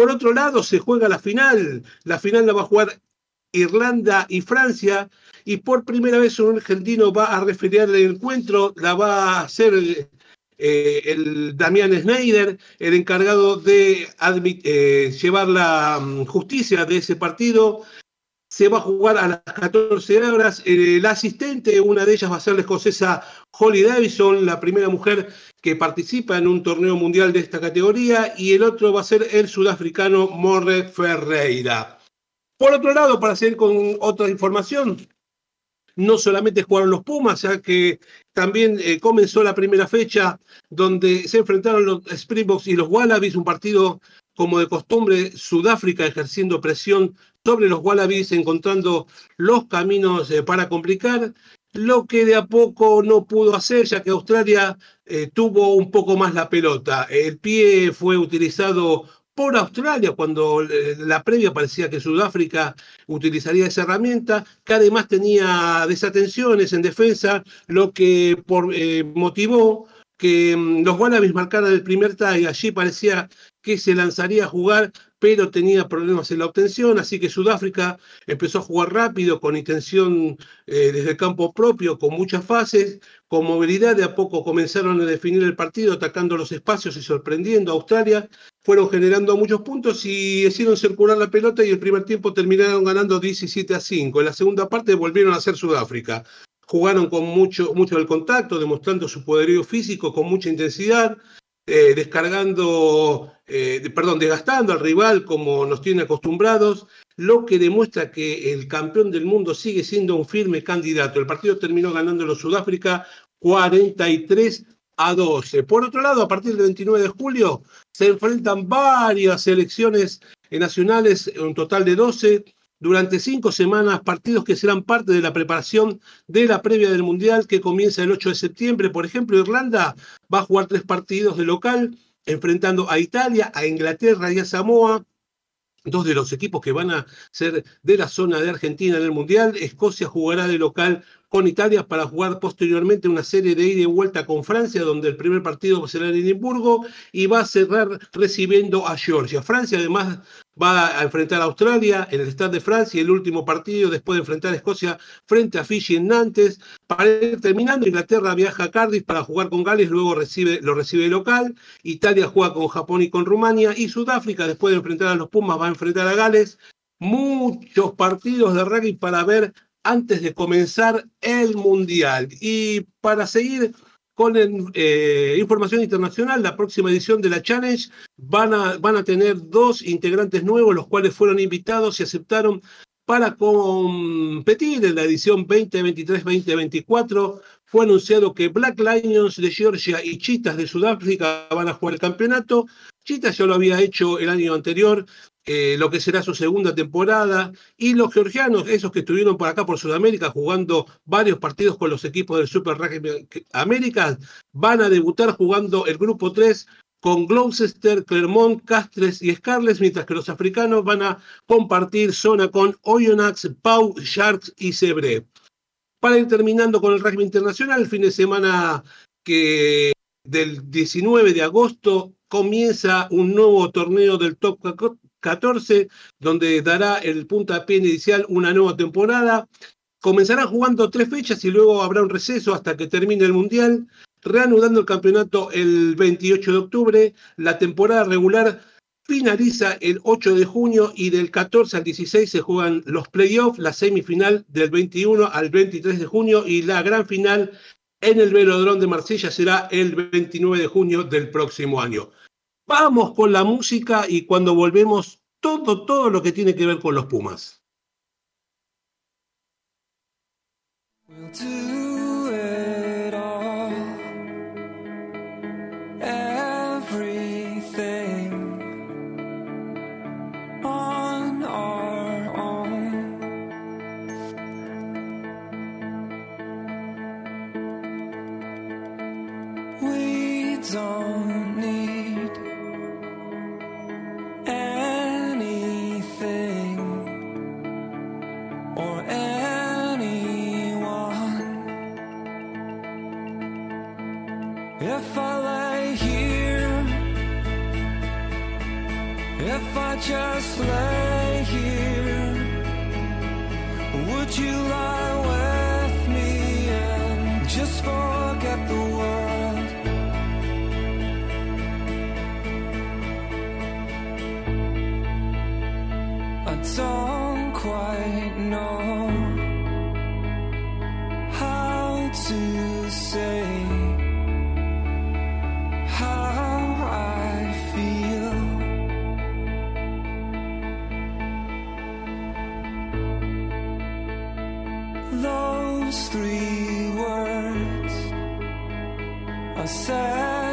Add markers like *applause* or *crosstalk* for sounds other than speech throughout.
Por otro lado, se juega la final. La final la va a jugar Irlanda y Francia. Y por primera vez un argentino va a referir el encuentro, la va a hacer eh, el Damián Schneider, el encargado de eh, llevar la mm, justicia de ese partido. Se va a jugar a las 14 horas. El asistente, una de ellas va a ser la escocesa Holly Davison, la primera mujer que participa en un torneo mundial de esta categoría, y el otro va a ser el sudafricano Morre Ferreira. Por otro lado, para seguir con otra información, no solamente jugaron los Pumas, ya que también eh, comenzó la primera fecha donde se enfrentaron los Springboks y los Wallabies, un partido como de costumbre, Sudáfrica ejerciendo presión sobre los Wallabies, encontrando los caminos eh, para complicar, lo que de a poco no pudo hacer, ya que Australia eh, tuvo un poco más la pelota. El pie fue utilizado por Australia, cuando eh, la previa parecía que Sudáfrica utilizaría esa herramienta, que además tenía desatenciones en defensa, lo que motivó que mm, los Wallabies marcaran el primer tie. Allí parecía que se lanzaría a jugar, pero tenía problemas en la obtención, así que Sudáfrica empezó a jugar rápido, con intención eh, desde el campo propio, con muchas fases, con movilidad, de a poco comenzaron a definir el partido, atacando los espacios y sorprendiendo a Australia, fueron generando muchos puntos y hicieron circular la pelota y el primer tiempo terminaron ganando 17 a 5. En la segunda parte volvieron a ser Sudáfrica. Jugaron con mucho, mucho del contacto, demostrando su poderío físico con mucha intensidad, eh, descargando, eh, perdón, desgastando al rival como nos tiene acostumbrados, lo que demuestra que el campeón del mundo sigue siendo un firme candidato. El partido terminó ganando los Sudáfrica 43 a 12. Por otro lado, a partir del 29 de julio se enfrentan varias selecciones nacionales, un total de 12, durante cinco semanas, partidos que serán parte de la preparación de la previa del Mundial que comienza el 8 de septiembre. Por ejemplo, Irlanda va a jugar tres partidos de local, enfrentando a Italia, a Inglaterra y a Samoa dos de los equipos que van a ser de la zona de Argentina en el Mundial. Escocia jugará de local con Italia para jugar posteriormente una serie de ida y vuelta con Francia, donde el primer partido será en Edimburgo y va a cerrar recibiendo a Georgia. Francia además va a enfrentar a Australia en el Stade de Francia el último partido después de enfrentar a Escocia frente a Fiji en Nantes. Para ir terminando, Inglaterra viaja a Cardiff para jugar con Gales, luego recibe, lo recibe local. Italia juega con Japón y con Rumania y Sudáfrica, después de enfrentar a los Pumas, va a enfrentar a Gales. Muchos partidos de rugby para ver antes de comenzar el Mundial. Y para seguir con eh, información internacional, la próxima edición de la Challenge van a, van a tener dos integrantes nuevos, los cuales fueron invitados y aceptaron para competir en la edición 2023-2024. Fue anunciado que Black Lions de Georgia y Chitas de Sudáfrica van a jugar el campeonato. Chitas ya lo había hecho el año anterior, eh, lo que será su segunda temporada, y los georgianos, esos que estuvieron por acá, por Sudamérica, jugando varios partidos con los equipos del Super Rugby América, van a debutar jugando el grupo 3 con Gloucester, Clermont, Castres y Scarlets, mientras que los africanos van a compartir zona con Oyonnax, Pau, Sharks y Sebre. Para ir terminando con el rugby internacional, el fin de semana que del 19 de agosto comienza un nuevo torneo del Top 14, donde dará el puntapié inicial una nueva temporada. Comenzará jugando tres fechas y luego habrá un receso hasta que termine el Mundial, reanudando el campeonato el 28 de octubre. La temporada regular finaliza el 8 de junio y del 14 al 16 se juegan los playoffs, la semifinal del 21 al 23 de junio y la gran final en el Velodrome de Marsella será el 29 de junio del próximo año. Vamos con la música y cuando volvemos, todo, todo lo que tiene que ver con los Pumas. If I just lay here, would you lie with me and just forget the world? I don't quite know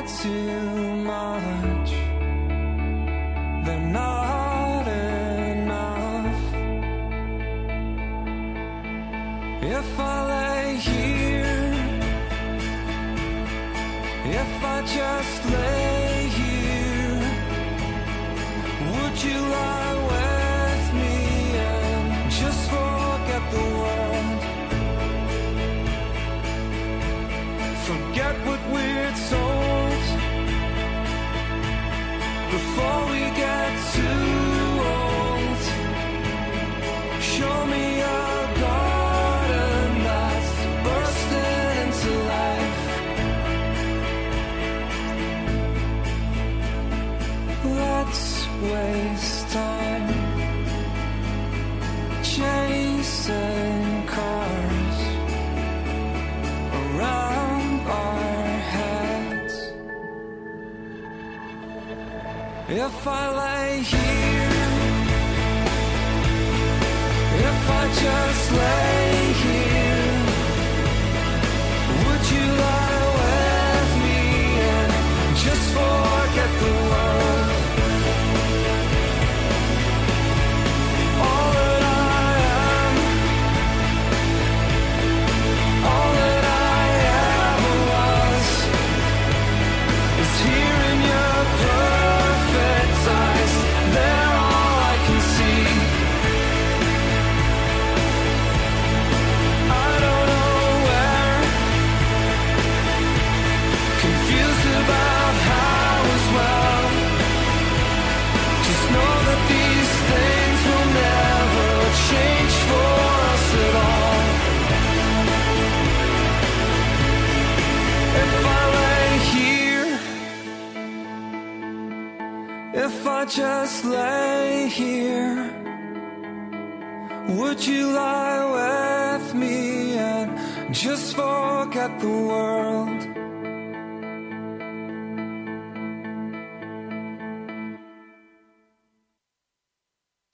too much. They're not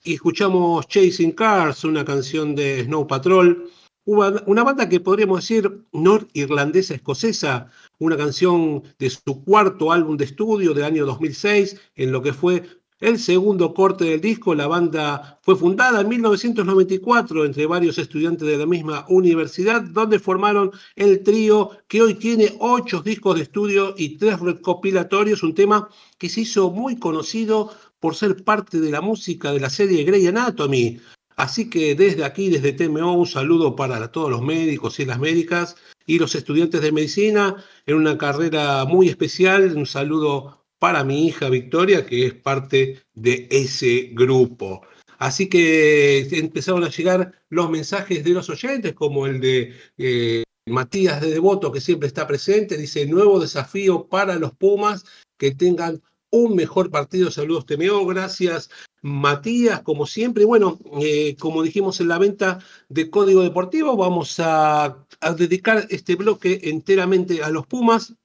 y escuchamos Chasing Cars, una canción de Snow Patrol, una, una banda que podríamos decir norirlandesa escocesa, una canción de su cuarto álbum de estudio del año 2006, en lo que fue el segundo corte del disco. La banda fue fundada en 1994 entre varios estudiantes de la misma universidad, donde formaron el trío que hoy tiene ocho discos de estudio y tres recopilatorios, un tema que se hizo muy conocido por ser parte de la música de la serie Grey Anatomy. Así que desde aquí, desde TMO, un saludo para todos los médicos y las médicas y los estudiantes de medicina en una carrera muy especial. Un saludo para mi hija Victoria, que es parte de ese grupo. Así que empezaron a llegar los mensajes de los oyentes, como el de eh, Matías de Devoto, que siempre está presente. Dice, nuevo desafío para los Pumas, que tengan un mejor partido. Saludos, Temeo. Gracias, Matías, como siempre. Bueno, eh, como dijimos en la venta de Código Deportivo, vamos a, a, dedicar este bloque enteramente a los Pumas,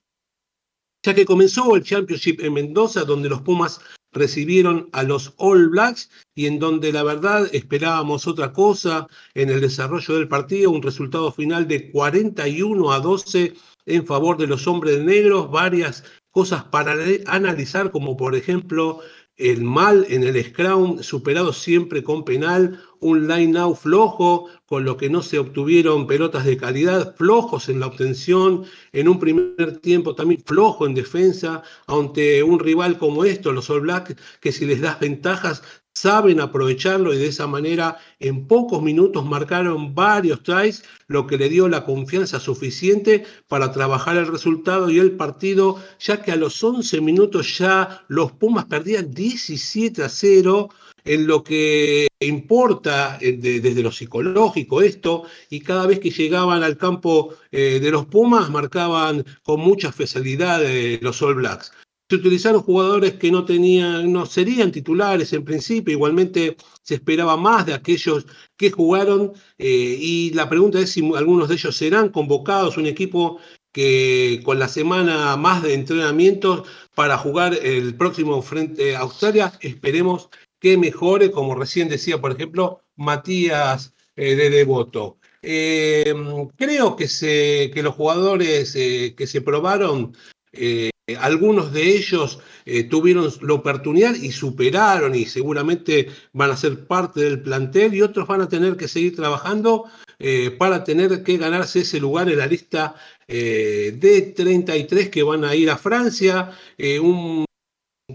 ya que comenzó el Championship en Mendoza, donde los Pumas recibieron a los All Blacks y en donde la verdad esperábamos otra cosa en el desarrollo del partido, un resultado final de 41 a 12 en favor de los hombres negros, varias cosas para analizar, como por ejemplo el mal en el scrum, superado siempre con penal, un line-out flojo, con lo que no se obtuvieron pelotas de calidad, flojos en la obtención, en un primer tiempo también flojo en defensa, ante un rival como esto, los All Blacks, que si les das ventajas saben aprovecharlo y de esa manera en pocos minutos marcaron varios tries, lo que le dio la confianza suficiente para trabajar el resultado y el partido, ya que a los 11 minutos ya los Pumas perdían 17 a 0 en lo que importa eh, desde lo psicológico esto, y cada vez que llegaban al campo eh, de los Pumas marcaban con mucha facilidad eh, los All Blacks se utilizaron jugadores que no tenían, no serían titulares en principio, igualmente se esperaba más de aquellos que jugaron eh, y la pregunta es si algunos de ellos serán convocados, un equipo que con la semana más de entrenamientos para jugar el próximo frente a Australia, esperemos que mejore, como recién decía, por ejemplo, Matías eh, de Devoto. Eh, creo que, se, que los jugadores que se probaron eh, algunos de ellos eh, tuvieron la oportunidad y superaron y seguramente van a ser parte del plantel y otros van a tener que seguir trabajando eh, para tener que ganarse ese lugar en la lista de 33 que van a ir a Francia. un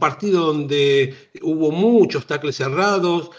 partido donde hubo muchos tacles cerrados,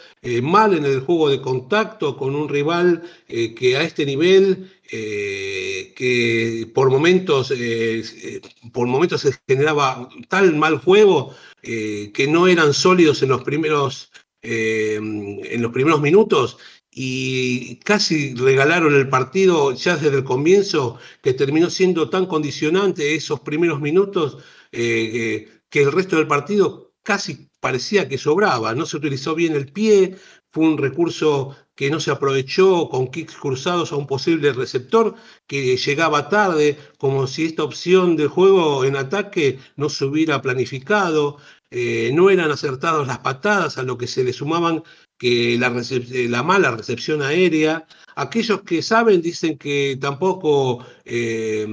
mal en el juego de contacto con un rival que a este nivel eh, que por momentos, eh, eh, por momentos se generaba tal mal juego que no eran sólidos en los primeros, en los primeros minutos y casi regalaron el partido ya desde el comienzo, que terminó siendo tan condicionante esos primeros minutos que el resto del partido casi parecía que sobraba, no se utilizó bien el pie, fue un recurso que no se aprovechó con kicks cruzados a un posible receptor que llegaba tarde, como si esta opción de juego en ataque no se hubiera planificado, eh, no eran acertadas las patadas, a lo que se le sumaban que la, eh, la, mala recepción aérea. Aquellos que saben dicen que tampoco eh,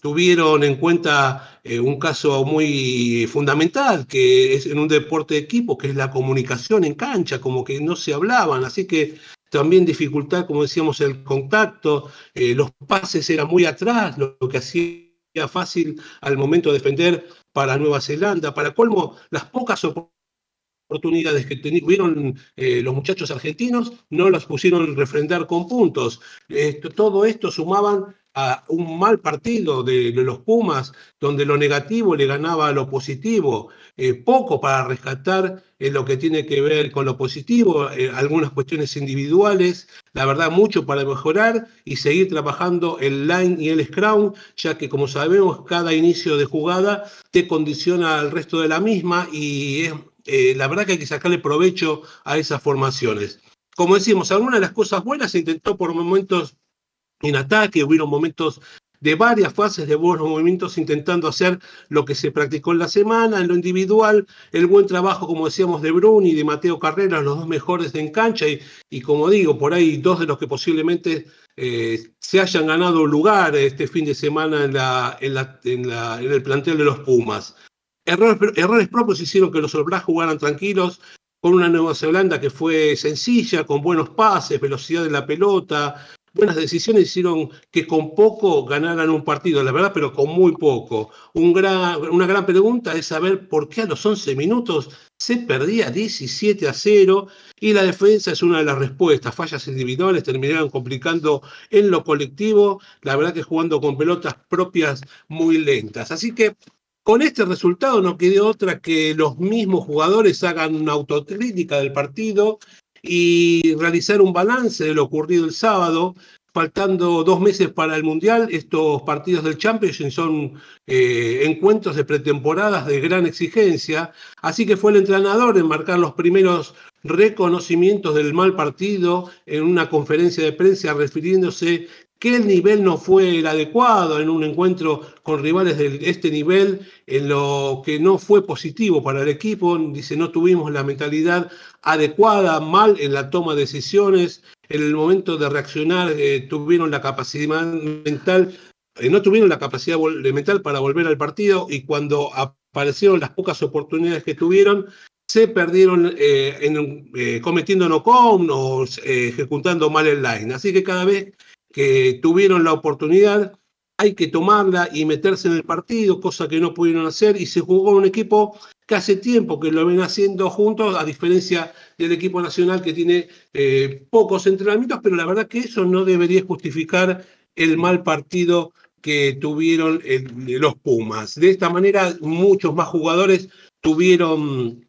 tuvieron en cuenta un caso muy fundamental, que es en un deporte de equipo, que es la comunicación en cancha, como que no se hablaban. Así que también dificultad, como decíamos, el contacto, los pases eran muy atrás, lo, que hacía fácil al momento de defender para Nueva Zelanda. Para colmo, las pocas oportunidades oportunidades que tuvieron eh, los muchachos argentinos no las pusieron refrendar con puntos. todo esto sumaban a un mal partido de, los Pumas, donde lo negativo le ganaba a lo positivo, eh, poco para rescatar en lo que tiene que ver con lo positivo, eh, algunas cuestiones individuales, la verdad mucho para mejorar y seguir trabajando el line y el scrum, ya que como sabemos cada inicio de jugada te condiciona al resto de la misma y es eh, la verdad que hay que sacarle provecho a esas formaciones. Como decimos, algunas de las cosas buenas se intentó por momentos en ataque, hubieron momentos de varias fases de buenos movimientos intentando hacer lo que se practicó en la semana, en lo individual, el buen trabajo, como decíamos, de Bruni y de Mateo Carrera, los dos mejores de en cancha, y, como digo, por ahí dos de los que posiblemente eh, se hayan ganado lugar este fin de semana en, en el plantel de los Pumas. Errores, propios hicieron que los All jugaran tranquilos, con una Nueva Zelanda que fue sencilla, con buenos pases, velocidad de la pelota, buenas decisiones hicieron que con poco ganaran un partido, la verdad, pero con muy poco. una gran pregunta es saber por qué a los 11 minutos se perdía 17 a 0 y la defensa es una de las respuestas. Fallas individuales terminaron complicando en lo colectivo, la verdad que jugando con pelotas propias muy lentas. Así que con este resultado no quedó otra que los mismos jugadores hagan una autocrítica del partido y realizar un balance de lo ocurrido el sábado, faltando dos meses para el Mundial. Estos partidos del Champions son eh, encuentros de pretemporadas de gran exigencia, así que fue el entrenador en marcar los primeros reconocimientos del mal partido en una conferencia de prensa refiriéndose que el nivel no fue el adecuado en un encuentro con rivales de este nivel, en lo que no fue positivo para el equipo, dice, no tuvimos la mentalidad adecuada, mal en la toma de decisiones, en el momento de reaccionar eh, tuvieron la capacidad mental, eh, no tuvieron la capacidad mental para volver al partido y cuando aparecieron las pocas oportunidades que tuvieron, se perdieron eh, en, cometiendo no con o ejecutando mal el line. Así que cada vez que tuvieron la oportunidad, hay que tomarla y meterse en el partido, cosa que no pudieron hacer, y se jugó un equipo que hace tiempo que lo ven haciendo juntos, a diferencia del equipo nacional que tiene eh, pocos entrenamientos, pero la verdad que eso no debería justificar el mal partido que tuvieron los Pumas. De esta manera, muchos más jugadores tuvieron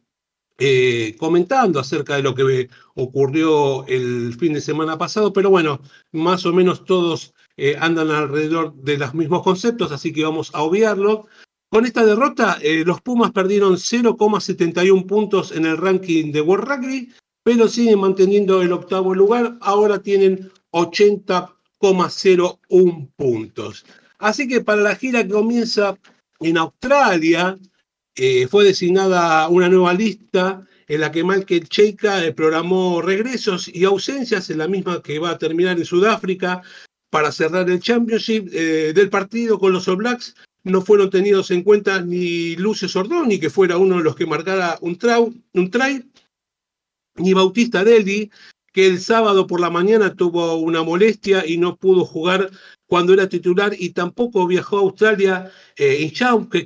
eh, comentando acerca de lo que ocurrió el fin de semana pasado, pero bueno, más o menos todos eh, andan alrededor de los mismos conceptos, así que vamos a obviarlo. Con esta derrota, eh, los Pumas perdieron 0,71 puntos en el ranking de World Rugby, pero siguen manteniendo el octavo lugar. Ahora tienen 80,01 puntos. Así que para la gira que comienza en Australia, eh, fue designada una nueva lista en la que Michael Cheika eh, programó regresos y ausencias, en la misma que va a terminar en Sudáfrica para cerrar el Championship eh, del partido con los All Blacks. No fueron tenidos en cuenta ni Lucio Sordoni, que fuera uno de los que marcara un, un try, ni Bautista Deldi, que el sábado por la mañana tuvo una molestia y no pudo jugar cuando era titular, y tampoco viajó a Australia eh,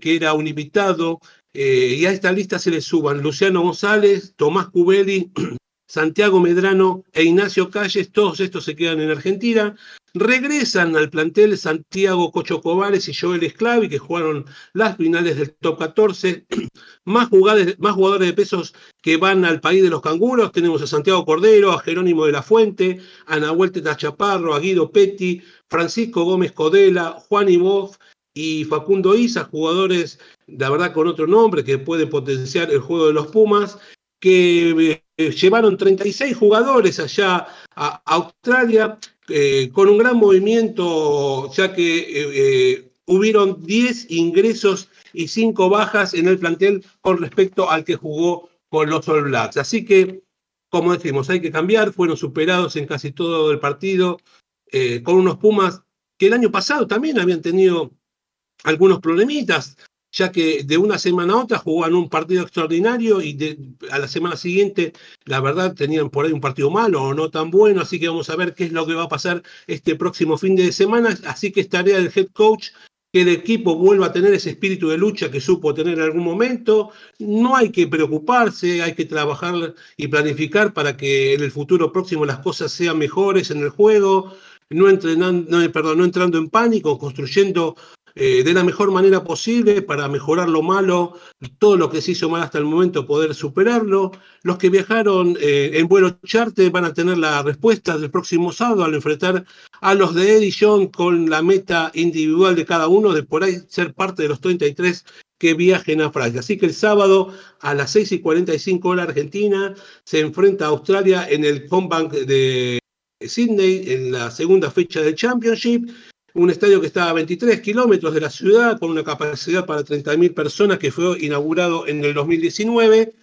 que era un invitado eh, y a esta lista se le suban Luciano González, Tomás Cubelli, *clears throat* Santiago Medrano e Ignacio Calles, todos estos se quedan en Argentina. Regresan al plantel Santiago Cocho y Joel Esclavi, que jugaron las finales del top 14. *clears throat* más, jugadores, más jugadores de pesos que van al país de los canguros. Tenemos a Santiago Cordero, a Jerónimo de la Fuente, a Nahuel Teta Chaparro, a Guido Petti, Francisco Gómez Codela, Juan Iboff y Facundo Isa, jugadores la verdad con otro nombre que puede potenciar el juego de los Pumas, que eh, llevaron 36 jugadores allá a Australia eh, con un gran movimiento, ya que eh, hubieron 10 ingresos y 5 bajas en el plantel con respecto al que jugó con los All Blacks. Así que, como decimos, hay que cambiar, fueron superados en casi todo el partido con unos Pumas que el año pasado también habían tenido algunos problemitas ya que de una semana a otra jugaban un partido extraordinario y a la semana siguiente, la verdad, tenían por ahí un partido malo o no tan bueno, así que vamos a ver qué es lo que va a pasar este próximo fin de semana, así que es tarea del head coach que el equipo vuelva a tener ese espíritu de lucha que supo tener en algún momento. No hay que preocuparse, hay que trabajar y planificar para que en el futuro próximo las cosas sean mejores en el juego, no, entrenando, perdón, no entrando en pánico, construyendo eh, de la mejor manera posible para mejorar lo malo, todo lo que se hizo mal hasta el momento, poder superarlo. Los que viajaron eh, en vuelo charter van a tener la respuesta del próximo sábado al enfrentar a los de Edition con la meta individual de cada uno de por ahí ser parte de los 33 que viajen a Francia. Así que el sábado a las 6 y 45 horas Argentina se enfrenta a Australia en el Combank de Sydney en la segunda fecha del Championship un estadio que está a 23 kilómetros de la ciudad, con una capacidad para 30.000 personas, que fue inaugurado en el 2019.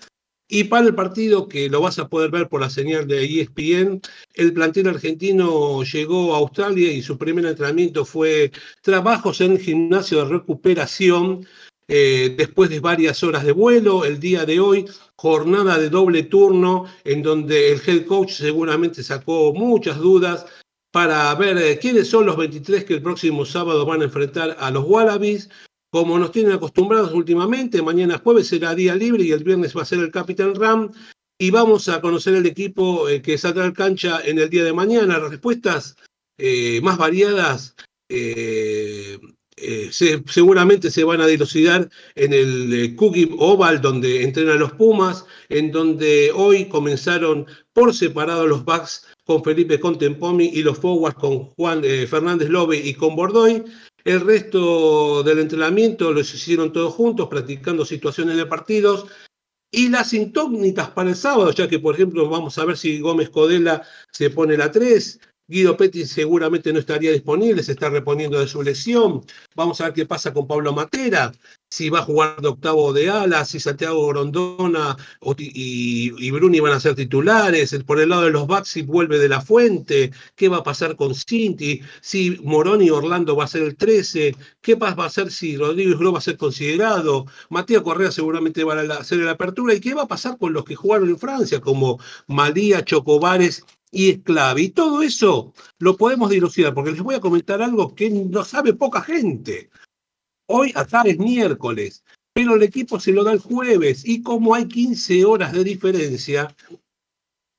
Y para el partido, que lo vas a poder ver por la señal de ESPN, el plantel argentino llegó a Australia y su primer entrenamiento fue trabajos en gimnasio de recuperación. Eh, después de varias horas de vuelo, el día de hoy, jornada de doble turno, en donde el head coach seguramente sacó muchas dudas para ver eh, quiénes son los 23 que el próximo sábado van a enfrentar a los Wallabies. Como nos tienen acostumbrados últimamente, mañana jueves será día libre y el viernes va a ser el Capitán Ram. Y vamos a conocer el equipo eh, que saldrá al cancha en el día de mañana. Las respuestas eh, más variadas seguramente se van a dilucidar en el Cookie Oval, donde entrenan los Pumas, en donde hoy comenzaron por separado los backs con Felipe Contempomi y los forwards con Juan eh, Fernández Lobe y con Bordoy. El resto del entrenamiento lo hicieron todos juntos, practicando situaciones de partidos. Y las incógnitas para el sábado, ya que, por ejemplo, vamos a ver si Gómez Codela se pone la 3, Guido Petti seguramente no estaría disponible, se está reponiendo de su lesión. Vamos a ver qué pasa con Pablo Matera, si va a jugar de octavo de ala, si Santiago Grondona y, Bruni van a ser titulares. Por el lado de los backs, si vuelve de la fuente, qué va a pasar con Cinti, si Moroni y Orlando va a ser el 13, qué va a hacer si Rodríguez Gro va a ser considerado. Matías Correa seguramente va a hacer la apertura. ¿Y qué va a pasar con los que jugaron en Francia, como Malía, Chocobares y Esclavi. Y todo eso lo podemos dilucidar, porque les voy a comentar algo que no sabe poca gente. Hoy acá es miércoles, pero el equipo se lo da el jueves y como hay 15 horas de diferencia,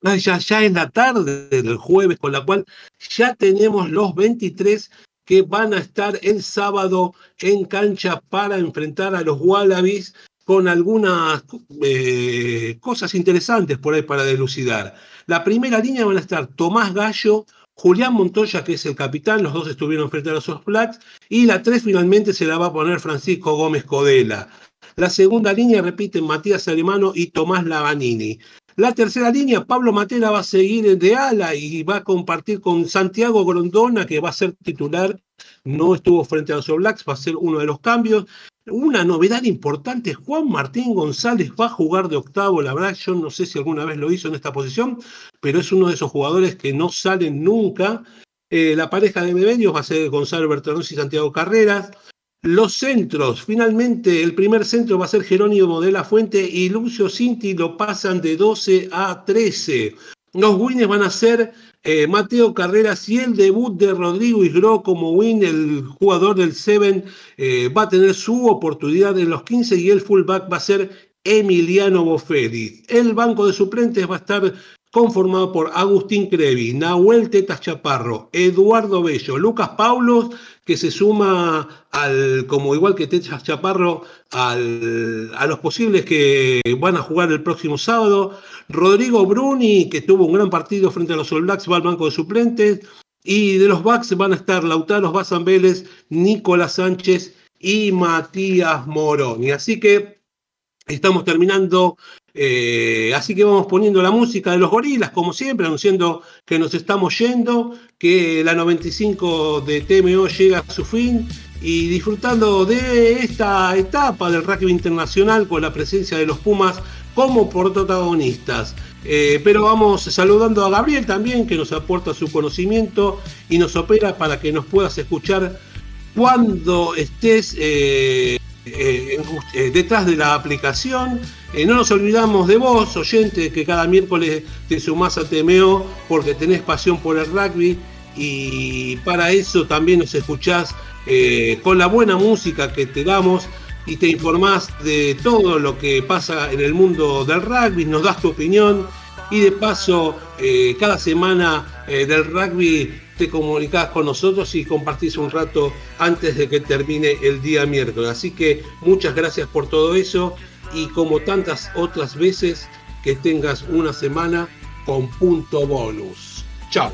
ya, ya es la tarde del jueves, con la cual ya tenemos los 23 que van a estar el sábado en cancha para enfrentar a los Wallabies con algunas eh, cosas interesantes por ahí para delucidar. La primera línea van a estar Tomás Gallo, Julián Montoya, que es el capitán, los dos estuvieron frente a los Blacks, y la tres finalmente se la va a poner Francisco Gómez Codela. La segunda línea repiten Matías Alemano y Tomás Lavanini. La tercera línea, Pablo Matera va a seguir de ala y va a compartir con Santiago Grondona, que va a ser titular. No estuvo frente a los All Blacks, va a ser uno de los cambios. Una novedad importante, Juan Martín González va a jugar de octavo, la verdad yo no sé si alguna vez lo hizo en esta posición, pero es uno de esos jugadores que no salen nunca. Eh, la pareja de medios va a ser Gonzalo Bertanosi y Santiago Carreras. Los centros, finalmente el primer centro va a ser Jerónimo de la Fuente y Lucio Cinti lo pasan de 12 a 13. Los wins van a ser eh, Mateo Carreras y el debut de Rodrigo Isgro como win, el jugador del Seven, eh, va a tener su oportunidad en los 15 y el fullback va a ser Emiliano Boferi. El banco de suplentes va a estar conformado por Agustín Crevi, Nahuel Tetas Chaparro, Eduardo Bello, Lucas Paulos, que se suma al, como igual que Tetas Chaparro, al, a los posibles que van a jugar el próximo sábado, Rodrigo Bruni, que tuvo un gran partido frente a los All Blacks, va al banco de suplentes, y de los Bucks van a estar Lautaro Bazan Vélez, Nicolás Sánchez y Matías Moroni. Así que estamos terminando eh, así que vamos poniendo la música de los gorilas, como siempre, anunciando que nos estamos yendo, que la 95 de TMO llega a su fin y disfrutando de esta etapa del rugby internacional con la presencia de los Pumas como protagonistas. Eh, pero vamos saludando a Gabriel también, que nos aporta su conocimiento y nos opera para que nos puedas escuchar cuando estés eh, detrás de la aplicación. Eh, no nos olvidamos de vos, oyente, que cada miércoles te sumás a TMO porque tenés pasión por el rugby y para eso también nos escuchás eh, con la buena música que te damos y te informás de todo lo que pasa en el mundo del rugby, nos das tu opinión y de paso eh, cada semana del rugby te comunicás con nosotros y compartís un rato antes de que termine el día miércoles. Así que muchas gracias por todo eso y como tantas otras veces que tengas una semana con punto bonus. Chao.